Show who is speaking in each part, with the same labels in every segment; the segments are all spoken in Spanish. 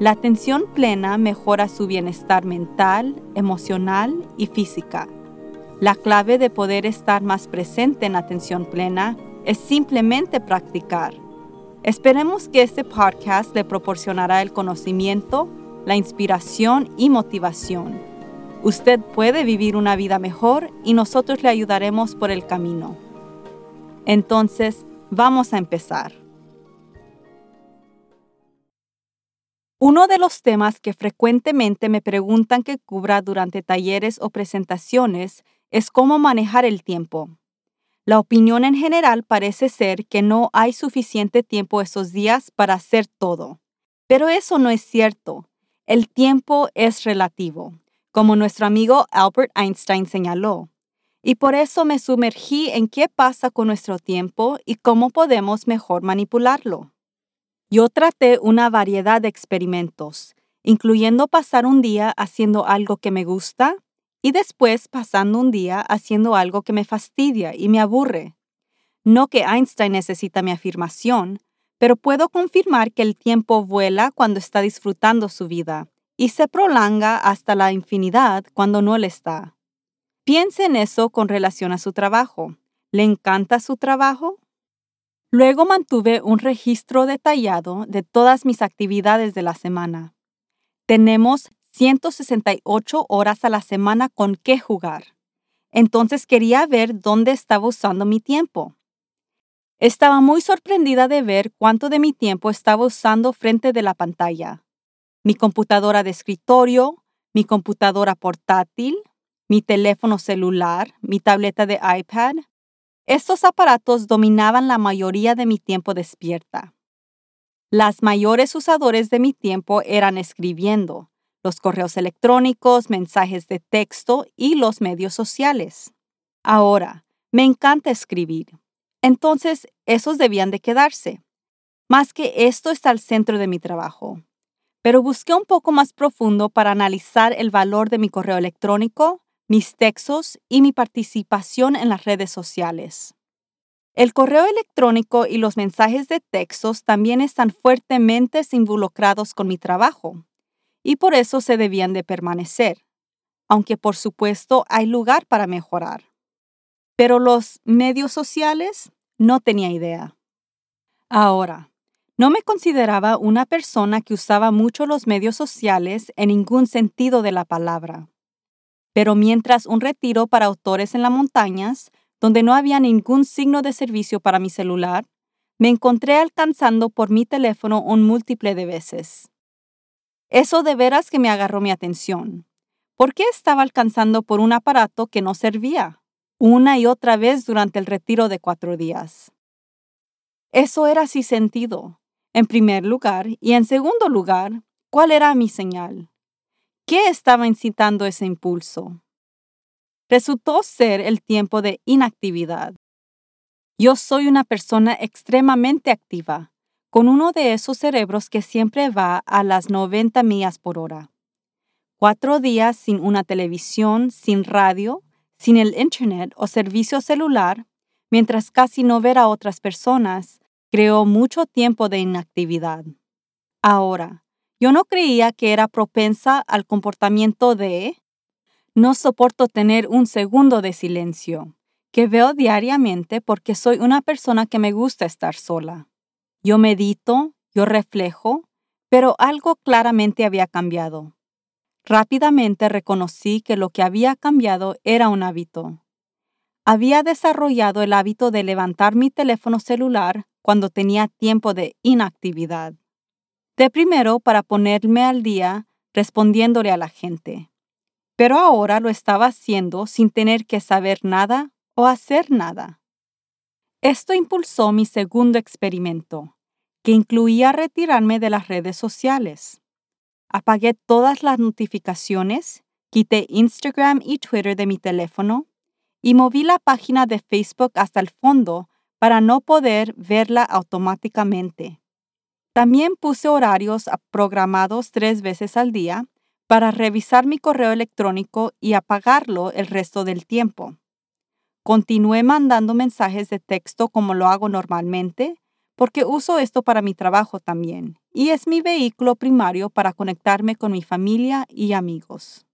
Speaker 1: La atención plena mejora su bienestar mental, emocional y física. La clave de poder estar más presente en atención plena es simplemente practicar. Esperemos que este podcast le proporcionará el conocimiento, la inspiración y motivación. Usted puede vivir una vida mejor y nosotros le ayudaremos por el camino. Entonces, vamos a empezar. Uno de los temas que frecuentemente me preguntan que cubra durante talleres o presentaciones es cómo manejar el tiempo. La opinión en general parece ser que no hay suficiente tiempo esos días para hacer todo. Pero eso no es cierto. El tiempo es relativo, como nuestro amigo Albert Einstein señaló. Y por eso me sumergí en qué pasa con nuestro tiempo y cómo podemos mejor manipularlo. Yo traté una variedad de experimentos, incluyendo pasar un día haciendo algo que me gusta y después pasando un día haciendo algo que me fastidia y me aburre. No que Einstein necesita mi afirmación, pero puedo confirmar que el tiempo vuela cuando está disfrutando su vida y se prolonga hasta la infinidad cuando no le está. Piense en eso con relación a su trabajo. ¿Le encanta su trabajo? Luego mantuve un registro detallado de todas mis actividades de la semana. Tenemos 168 horas a la semana con qué jugar. Entonces quería ver dónde estaba usando mi tiempo. Estaba muy sorprendida de ver cuánto de mi tiempo estaba usando frente de la pantalla. Mi computadora de escritorio, mi computadora portátil, mi teléfono celular, mi tableta de iPad, estos aparatos dominaban la mayoría de mi tiempo despierta. Las mayores usadores de mi tiempo eran escribiendo, los correos electrónicos, mensajes de texto y los medios sociales. Ahora, me encanta escribir. Entonces, esos debían de quedarse. Más que esto está al centro de mi trabajo. Pero busqué un poco más profundo para analizar el valor de mi correo electrónico, mis textos y mi participación en las redes sociales. El correo electrónico y los mensajes de textos también están fuertemente involucrados con mi trabajo, y por eso se debían de permanecer, aunque por supuesto hay lugar para mejorar. Pero los medios sociales no tenía idea. Ahora, no me consideraba una persona que usaba mucho los medios sociales en ningún sentido de la palabra. Pero mientras un retiro para autores en las montañas, donde no había ningún signo de servicio para mi celular, me encontré alcanzando por mi teléfono un múltiple de veces. Eso de veras que me agarró mi atención. ¿Por qué estaba alcanzando por un aparato que no servía? Una y otra vez durante el retiro de cuatro días. Eso era sin sentido, en primer lugar, y en segundo lugar, ¿cuál era mi señal? ¿Qué estaba incitando ese impulso? Resultó ser el tiempo de inactividad. Yo soy una persona extremadamente activa, con uno de esos cerebros que siempre va a las 90 millas por hora. Cuatro días sin una televisión, sin radio, sin el Internet o servicio celular, mientras casi no ver a otras personas, creó mucho tiempo de inactividad. Ahora, yo no creía que era propensa al comportamiento de no soporto tener un segundo de silencio, que veo diariamente porque soy una persona que me gusta estar sola. Yo medito, yo reflejo, pero algo claramente había cambiado. Rápidamente reconocí que lo que había cambiado era un hábito. Había desarrollado el hábito de levantar mi teléfono celular cuando tenía tiempo de inactividad de primero para ponerme al día respondiéndole a la gente. Pero ahora lo estaba haciendo sin tener que saber nada o hacer nada. Esto impulsó mi segundo experimento, que incluía retirarme de las redes sociales. Apagué todas las notificaciones, quité Instagram y Twitter de mi teléfono y moví la página de Facebook hasta el fondo para no poder verla automáticamente. También puse horarios programados tres veces al día para revisar mi correo electrónico y apagarlo el resto del tiempo. Continué mandando mensajes de texto como lo hago normalmente, porque uso esto para mi trabajo también, y es mi vehículo primario para conectarme con mi familia y amigos.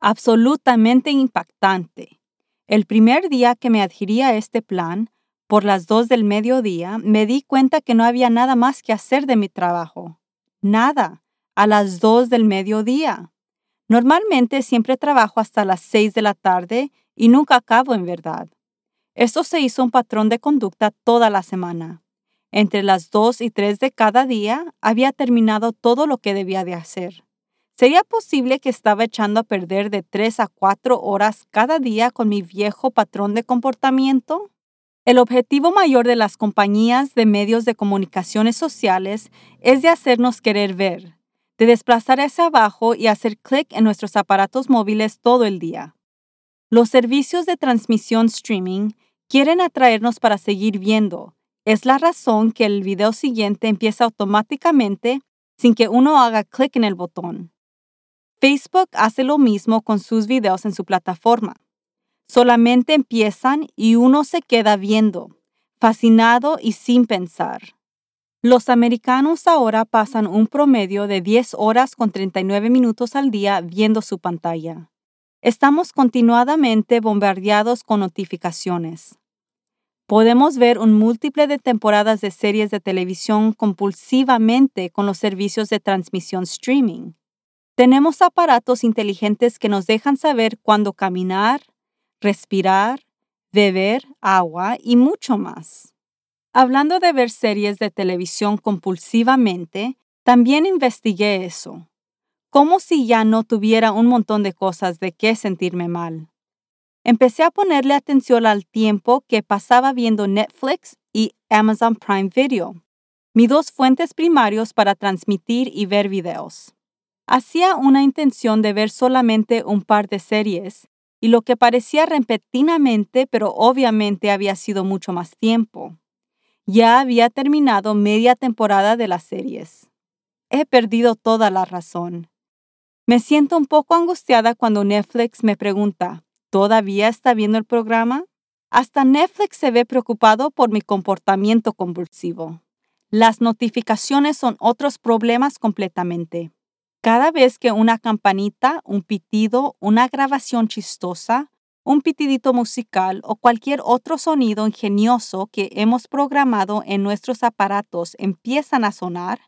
Speaker 1: Absolutamente impactante. El primer día que me adhirí a este plan, por las dos del mediodía, me di cuenta que no había nada más que hacer de mi trabajo. Nada. A las dos del mediodía. Normalmente siempre trabajo hasta las seis de la tarde y nunca acabo en verdad. Esto se hizo un patrón de conducta toda la semana. Entre las dos y tres de cada día había terminado todo lo que debía de hacer. ¿Sería posible que estaba echando a perder de tres a cuatro horas cada día con mi viejo patrón de comportamiento? El objetivo mayor de las compañías de medios de comunicaciones sociales es de hacernos querer ver, de desplazar hacia abajo y hacer clic en nuestros aparatos móviles todo el día. Los servicios de transmisión streaming quieren atraernos para seguir viendo. Es la razón que el video siguiente empieza automáticamente sin que uno haga clic en el botón. Facebook hace lo mismo con sus videos en su plataforma. Solamente empiezan y uno se queda viendo, fascinado y sin pensar. Los americanos ahora pasan un promedio de 10 horas con 39 minutos al día viendo su pantalla. Estamos continuadamente bombardeados con notificaciones. Podemos ver un múltiple de temporadas de series de televisión compulsivamente con los servicios de transmisión streaming. Tenemos aparatos inteligentes que nos dejan saber cuándo caminar, respirar, beber agua y mucho más. Hablando de ver series de televisión compulsivamente, también investigué eso como si ya no tuviera un montón de cosas de qué sentirme mal. Empecé a ponerle atención al tiempo que pasaba viendo Netflix y Amazon Prime Video, mis dos fuentes primarios para transmitir y ver videos. Hacía una intención de ver solamente un par de series, y lo que parecía repentinamente, pero obviamente había sido mucho más tiempo. Ya había terminado media temporada de las series. He perdido toda la razón. Me siento un poco angustiada cuando Netflix me pregunta, ¿todavía está viendo el programa? Hasta Netflix se ve preocupado por mi comportamiento convulsivo. Las notificaciones son otros problemas completamente. Cada vez que una campanita, un pitido, una grabación chistosa, un pitidito musical o cualquier otro sonido ingenioso que hemos programado en nuestros aparatos empiezan a sonar,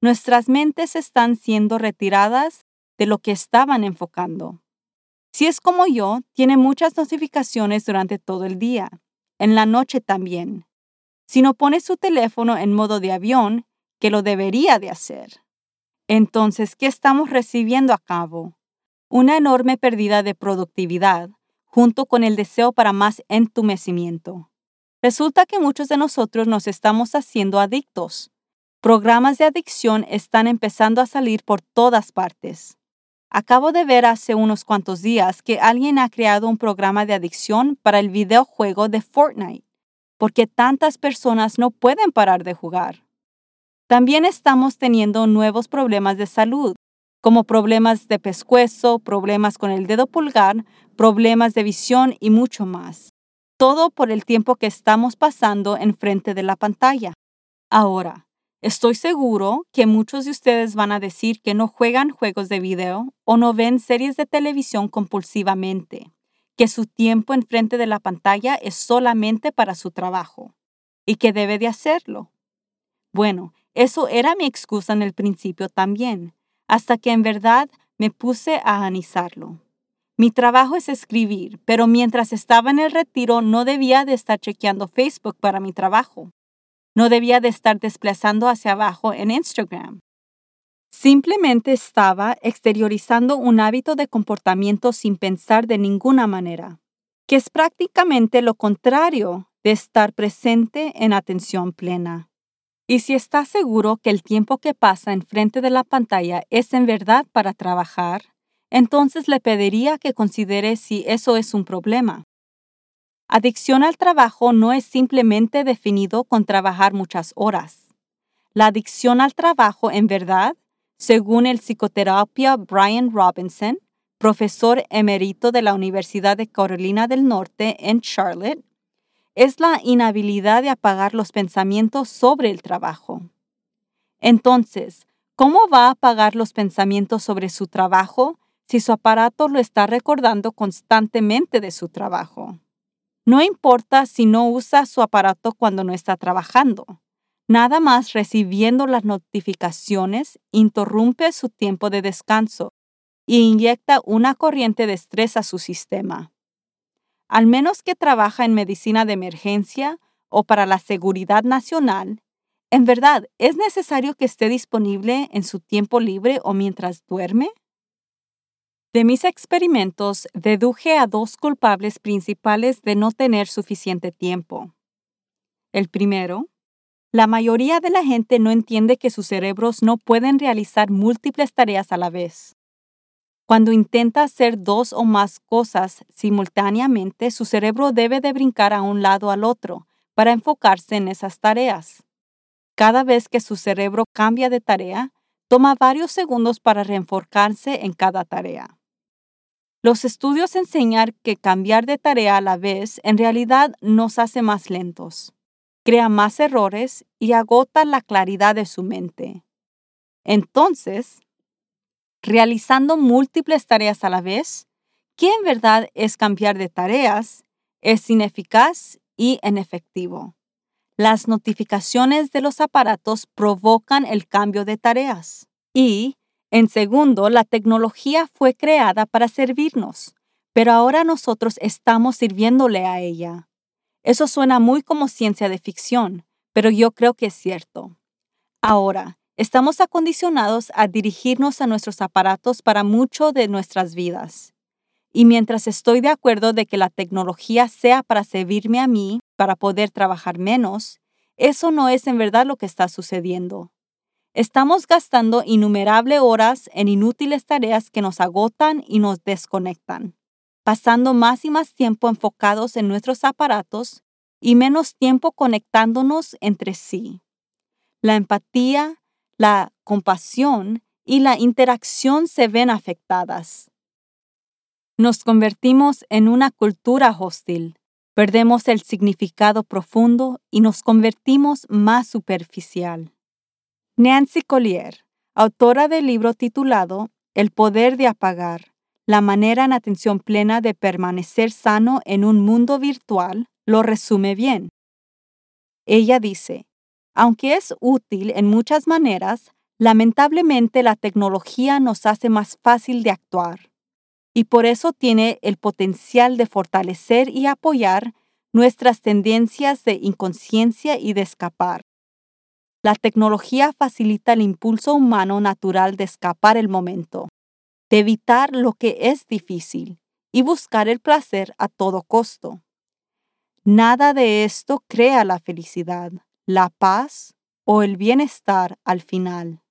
Speaker 1: nuestras mentes están siendo retiradas de lo que estaban enfocando. Si es como yo, tiene muchas notificaciones durante todo el día, en la noche también. Si no pone su teléfono en modo de avión, que lo debería de hacer. Entonces, ¿qué estamos recibiendo a cabo? Una enorme pérdida de productividad, junto con el deseo para más entumecimiento. Resulta que muchos de nosotros nos estamos haciendo adictos. Programas de adicción están empezando a salir por todas partes. Acabo de ver hace unos cuantos días que alguien ha creado un programa de adicción para el videojuego de Fortnite, porque tantas personas no pueden parar de jugar. También estamos teniendo nuevos problemas de salud, como problemas de pescuezo, problemas con el dedo pulgar, problemas de visión y mucho más. Todo por el tiempo que estamos pasando enfrente de la pantalla. Ahora, Estoy seguro que muchos de ustedes van a decir que no juegan juegos de video o no ven series de televisión compulsivamente, que su tiempo enfrente de la pantalla es solamente para su trabajo y que debe de hacerlo. Bueno, eso era mi excusa en el principio también, hasta que en verdad me puse a analizarlo. Mi trabajo es escribir, pero mientras estaba en el retiro no debía de estar chequeando Facebook para mi trabajo. No debía de estar desplazando hacia abajo en Instagram. Simplemente estaba exteriorizando un hábito de comportamiento sin pensar de ninguna manera, que es prácticamente lo contrario de estar presente en atención plena. Y si está seguro que el tiempo que pasa enfrente de la pantalla es en verdad para trabajar, entonces le pediría que considere si eso es un problema. Adicción al trabajo no es simplemente definido con trabajar muchas horas. La adicción al trabajo, en verdad, según el psicoterapia Brian Robinson, profesor emérito de la Universidad de Carolina del Norte en Charlotte, es la inhabilidad de apagar los pensamientos sobre el trabajo. Entonces, ¿cómo va a apagar los pensamientos sobre su trabajo si su aparato lo está recordando constantemente de su trabajo? No importa si no usa su aparato cuando no está trabajando. Nada más recibiendo las notificaciones interrumpe su tiempo de descanso e inyecta una corriente de estrés a su sistema. Al menos que trabaja en medicina de emergencia o para la seguridad nacional, en verdad, ¿es necesario que esté disponible en su tiempo libre o mientras duerme? De mis experimentos deduje a dos culpables principales de no tener suficiente tiempo. El primero, la mayoría de la gente no entiende que sus cerebros no pueden realizar múltiples tareas a la vez. Cuando intenta hacer dos o más cosas simultáneamente, su cerebro debe de brincar a un lado al otro para enfocarse en esas tareas. Cada vez que su cerebro cambia de tarea, toma varios segundos para reenfocarse en cada tarea. Los estudios enseñan que cambiar de tarea a la vez en realidad nos hace más lentos, crea más errores y agota la claridad de su mente. Entonces, realizando múltiples tareas a la vez, que en verdad es cambiar de tareas, es ineficaz y inefectivo. Las notificaciones de los aparatos provocan el cambio de tareas y, en segundo, la tecnología fue creada para servirnos, pero ahora nosotros estamos sirviéndole a ella. Eso suena muy como ciencia de ficción, pero yo creo que es cierto. Ahora, estamos acondicionados a dirigirnos a nuestros aparatos para mucho de nuestras vidas. Y mientras estoy de acuerdo de que la tecnología sea para servirme a mí, para poder trabajar menos, eso no es en verdad lo que está sucediendo. Estamos gastando innumerables horas en inútiles tareas que nos agotan y nos desconectan, pasando más y más tiempo enfocados en nuestros aparatos y menos tiempo conectándonos entre sí. La empatía, la compasión y la interacción se ven afectadas. Nos convertimos en una cultura hostil, perdemos el significado profundo y nos convertimos más superficial. Nancy Collier, autora del libro titulado El poder de apagar, la manera en atención plena de permanecer sano en un mundo virtual, lo resume bien. Ella dice, aunque es útil en muchas maneras, lamentablemente la tecnología nos hace más fácil de actuar y por eso tiene el potencial de fortalecer y apoyar nuestras tendencias de inconsciencia y de escapar. La tecnología facilita el impulso humano natural de escapar el momento, de evitar lo que es difícil y buscar el placer a todo costo. Nada de esto crea la felicidad, la paz o el bienestar al final.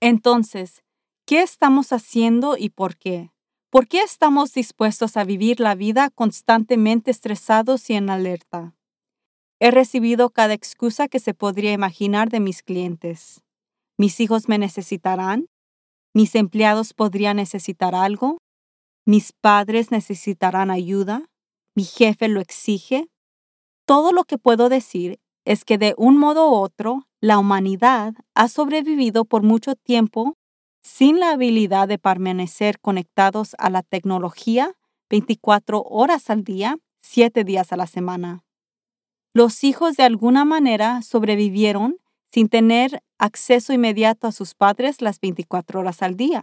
Speaker 1: Entonces, ¿qué estamos haciendo y por qué? ¿Por qué estamos dispuestos a vivir la vida constantemente estresados y en alerta? He recibido cada excusa que se podría imaginar de mis clientes. ¿Mis hijos me necesitarán? ¿Mis empleados podrían necesitar algo? ¿Mis padres necesitarán ayuda? ¿Mi jefe lo exige? Todo lo que puedo decir es que de un modo u otro, la humanidad ha sobrevivido por mucho tiempo sin la habilidad de permanecer conectados a la tecnología 24 horas al día, 7 días a la semana. Los hijos de alguna manera sobrevivieron sin tener acceso inmediato a sus padres las 24 horas al día.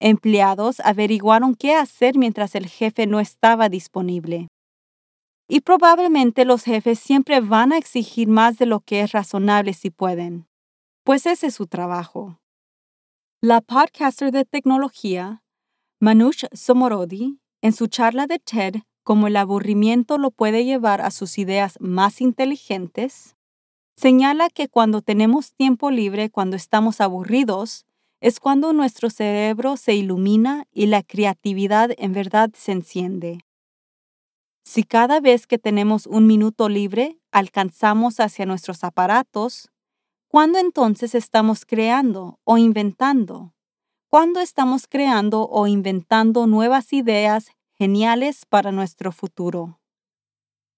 Speaker 1: Empleados averiguaron qué hacer mientras el jefe no estaba disponible. Y probablemente los jefes siempre van a exigir más de lo que es razonable si pueden, pues ese es su trabajo. La podcaster de tecnología, Manush Somorodi, en su charla de TED como el aburrimiento lo puede llevar a sus ideas más inteligentes, señala que cuando tenemos tiempo libre, cuando estamos aburridos, es cuando nuestro cerebro se ilumina y la creatividad en verdad se enciende. Si cada vez que tenemos un minuto libre alcanzamos hacia nuestros aparatos, ¿cuándo entonces estamos creando o inventando? ¿Cuándo estamos creando o inventando nuevas ideas geniales para nuestro futuro?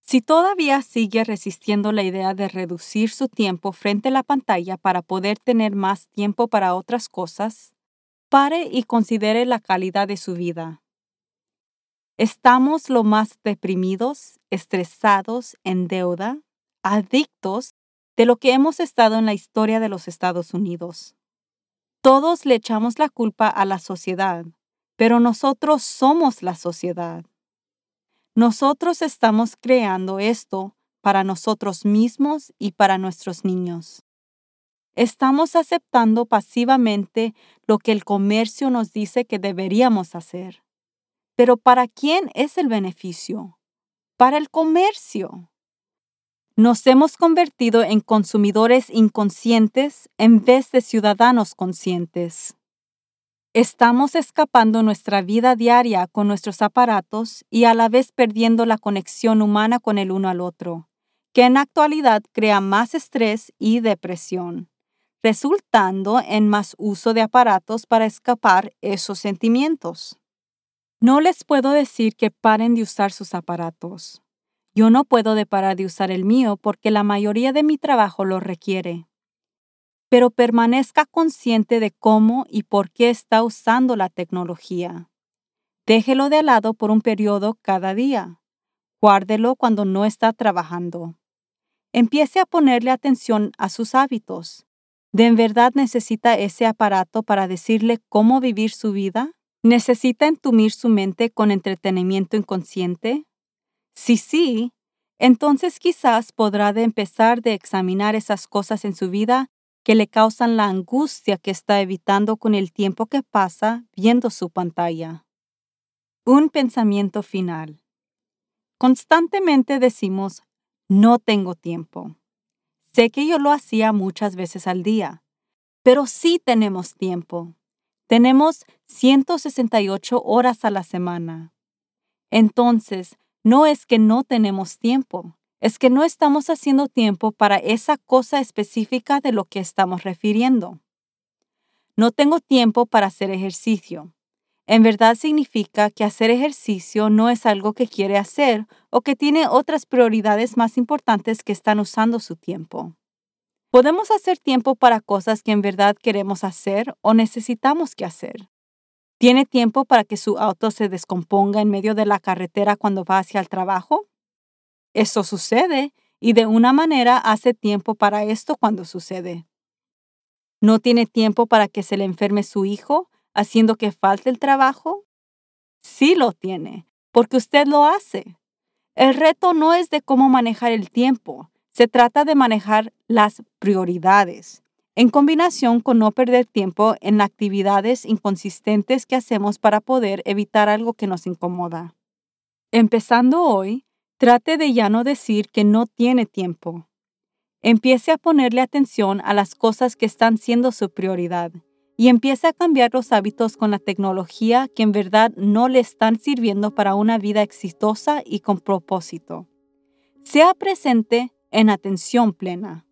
Speaker 1: Si todavía sigue resistiendo la idea de reducir su tiempo frente a la pantalla para poder tener más tiempo para otras cosas, pare y considere la calidad de su vida. Estamos lo más deprimidos, estresados, en deuda, adictos de lo que hemos estado en la historia de los Estados Unidos. Todos le echamos la culpa a la sociedad, pero nosotros somos la sociedad. Nosotros estamos creando esto para nosotros mismos y para nuestros niños. Estamos aceptando pasivamente lo que el comercio nos dice que deberíamos hacer. Pero ¿para quién es el beneficio? Para el comercio. Nos hemos convertido en consumidores inconscientes en vez de ciudadanos conscientes. Estamos escapando nuestra vida diaria con nuestros aparatos y a la vez perdiendo la conexión humana con el uno al otro, que en actualidad crea más estrés y depresión, resultando en más uso de aparatos para escapar esos sentimientos. No les puedo decir que paren de usar sus aparatos. Yo no puedo de parar de usar el mío porque la mayoría de mi trabajo lo requiere pero permanezca consciente de cómo y por qué está usando la tecnología. Déjelo de lado por un periodo cada día. Guárdelo cuando no está trabajando. Empiece a ponerle atención a sus hábitos. ¿De en verdad necesita ese aparato para decirle cómo vivir su vida? ¿Necesita entumir su mente con entretenimiento inconsciente? Si sí, entonces quizás podrá empezar de examinar esas cosas en su vida que le causan la angustia que está evitando con el tiempo que pasa viendo su pantalla. Un pensamiento final. Constantemente decimos, no tengo tiempo. Sé que yo lo hacía muchas veces al día, pero sí tenemos tiempo. Tenemos 168 horas a la semana. Entonces, no es que no tenemos tiempo, es que no estamos haciendo tiempo para esa cosa específica de lo que estamos refiriendo. No tengo tiempo para hacer ejercicio. En verdad significa que hacer ejercicio no es algo que quiere hacer o que tiene otras prioridades más importantes que están usando su tiempo. Podemos hacer tiempo para cosas que en verdad queremos hacer o necesitamos que hacer. ¿Tiene tiempo para que su auto se descomponga en medio de la carretera cuando va hacia el trabajo? Eso sucede y de una manera hace tiempo para esto cuando sucede. ¿No tiene tiempo para que se le enferme su hijo, haciendo que falte el trabajo? Sí lo tiene, porque usted lo hace. El reto no es de cómo manejar el tiempo, se trata de manejar las prioridades, en combinación con no perder tiempo en actividades inconsistentes que hacemos para poder evitar algo que nos incomoda. Empezando hoy, Trate de ya no decir que no tiene tiempo. Empiece a ponerle atención a las cosas que están siendo su prioridad y empiece a cambiar los hábitos con la tecnología que en verdad no le están sirviendo para una vida exitosa y con propósito. Sea presente en atención plena.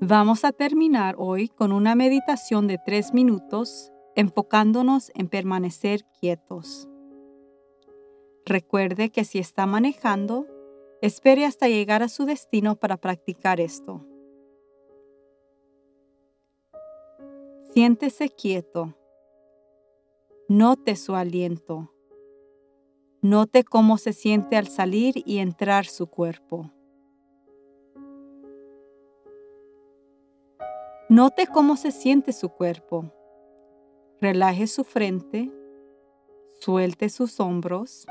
Speaker 1: Vamos a terminar hoy con una meditación de tres minutos enfocándonos en permanecer quietos. Recuerde que si está manejando, espere hasta llegar a su destino para practicar esto. Siéntese quieto. Note su aliento. Note cómo se siente al salir y entrar su cuerpo. Note cómo se siente su cuerpo. Relaje su frente, suelte sus hombros,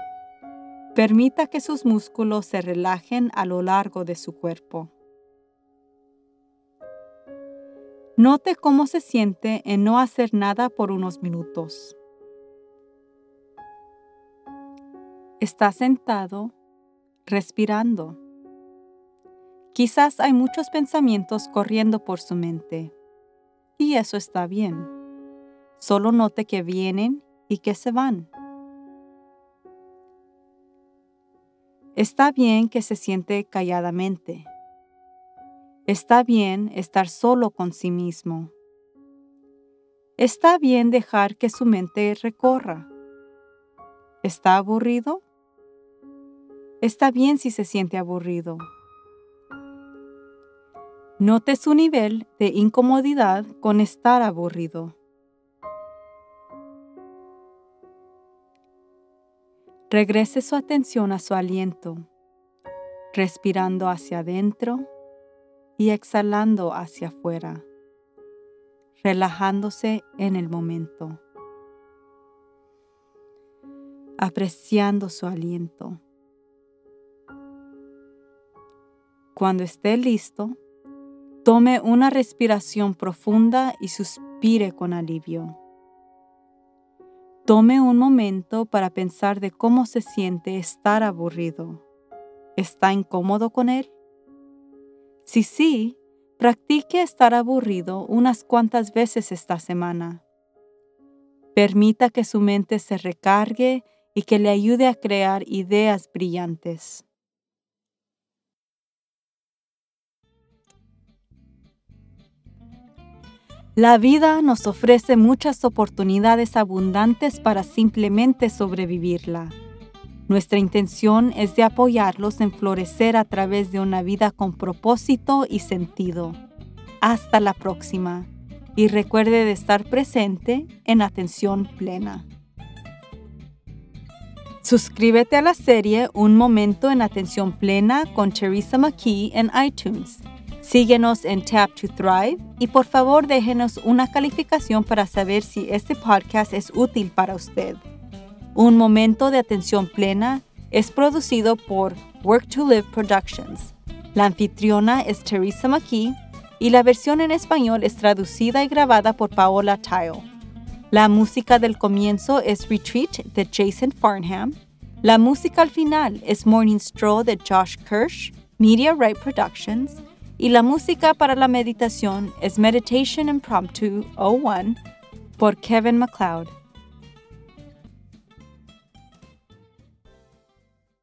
Speaker 1: permita que sus músculos se relajen a lo largo de su cuerpo. Note cómo se siente en no hacer nada por unos minutos. Está sentado, respirando. Quizás hay muchos pensamientos corriendo por su mente. Y eso está bien. Solo note que vienen y que se van. Está bien que se siente calladamente. Está bien estar solo con sí mismo. Está bien dejar que su mente recorra. ¿Está aburrido? Está bien si se siente aburrido. Note su nivel de incomodidad con estar aburrido. Regrese su atención a su aliento, respirando hacia adentro y exhalando hacia afuera, relajándose en el momento, apreciando su aliento. Cuando esté listo, tome una respiración profunda y suspire con alivio. Tome un momento para pensar de cómo se siente estar aburrido. ¿Está incómodo con él? Si sí, practique estar aburrido unas cuantas veces esta semana. Permita que su mente se recargue y que le ayude a crear ideas brillantes. La vida nos ofrece muchas oportunidades abundantes para simplemente sobrevivirla. Nuestra intención es de apoyarlos en florecer a través de una vida con propósito y sentido. Hasta la próxima y recuerde de estar presente en atención plena. Suscríbete a la serie Un Momento en Atención Plena con Teresa McKee en iTunes Síguenos en Tap to Thrive y por favor déjenos una calificación para saber si este podcast es útil para usted. Un momento de atención plena es producido por Work to Live Productions. La anfitriona es Teresa McKee y la versión en español es traducida y grabada por Paola Tile. La música del comienzo es Retreat de Jason Farnham. La música al final es Morning Stroll de Josh Kirsch, Media Right Productions y la música para la meditación es Meditation Impromptu 01 por Kevin MacLeod.